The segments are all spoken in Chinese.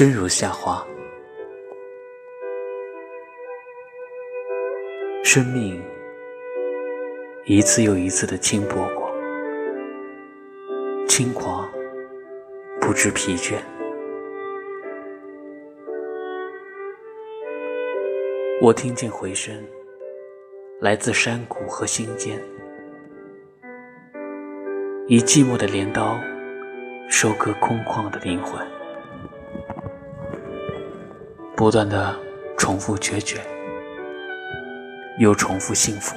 生如夏花，生命一次又一次的轻薄过，轻狂不知疲倦。我听见回声，来自山谷和心间，以寂寞的镰刀收割空旷的灵魂。不断的重复决绝，又重复幸福。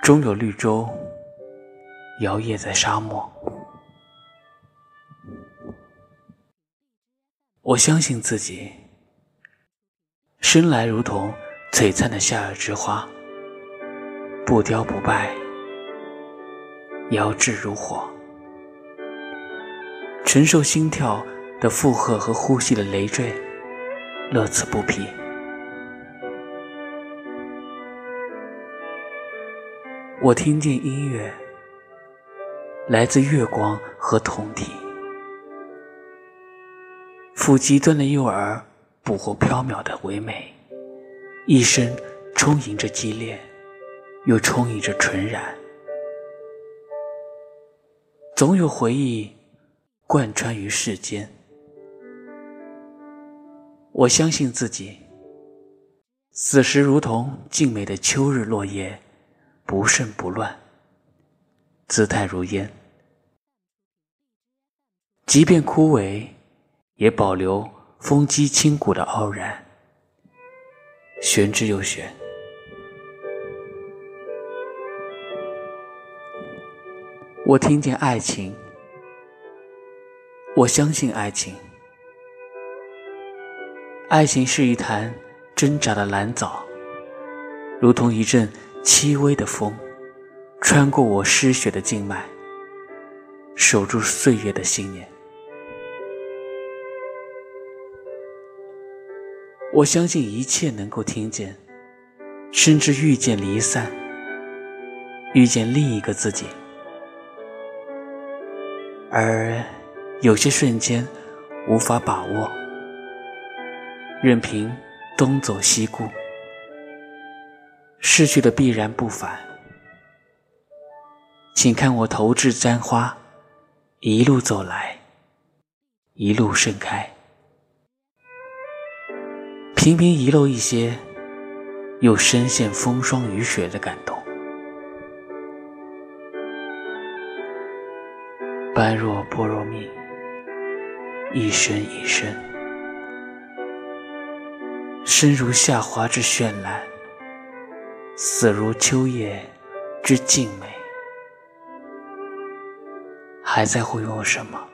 终有绿洲摇曳在沙漠。我相信自己，生来如同璀璨的夏日之花，不凋不败，摇掷如火，承受心跳。的负荷和呼吸的累赘，乐此不疲。我听见音乐，来自月光和铜体。抚极端的幼儿，捕获缥缈的唯美，一生充盈着激烈，又充盈着纯然。总有回忆贯穿于世间。我相信自己，此时如同静美的秋日落叶，不盛不乱，姿态如烟。即便枯萎，也保留风肌清骨的傲然，玄之又玄。我听见爱情，我相信爱情。爱情是一潭挣扎的蓝藻，如同一阵轻微的风，穿过我失血的静脉，守住岁月的信念。我相信一切能够听见，甚至遇见离散，遇见另一个自己，而有些瞬间无法把握。任凭东走西顾，逝去的必然不返。请看我投掷簪花，一路走来，一路盛开。频频遗漏一些，又深陷风霜雨雪的感动。般若波罗蜜，一生一生。生如夏花之绚烂，死如秋叶之静美。还在乎拥有什么？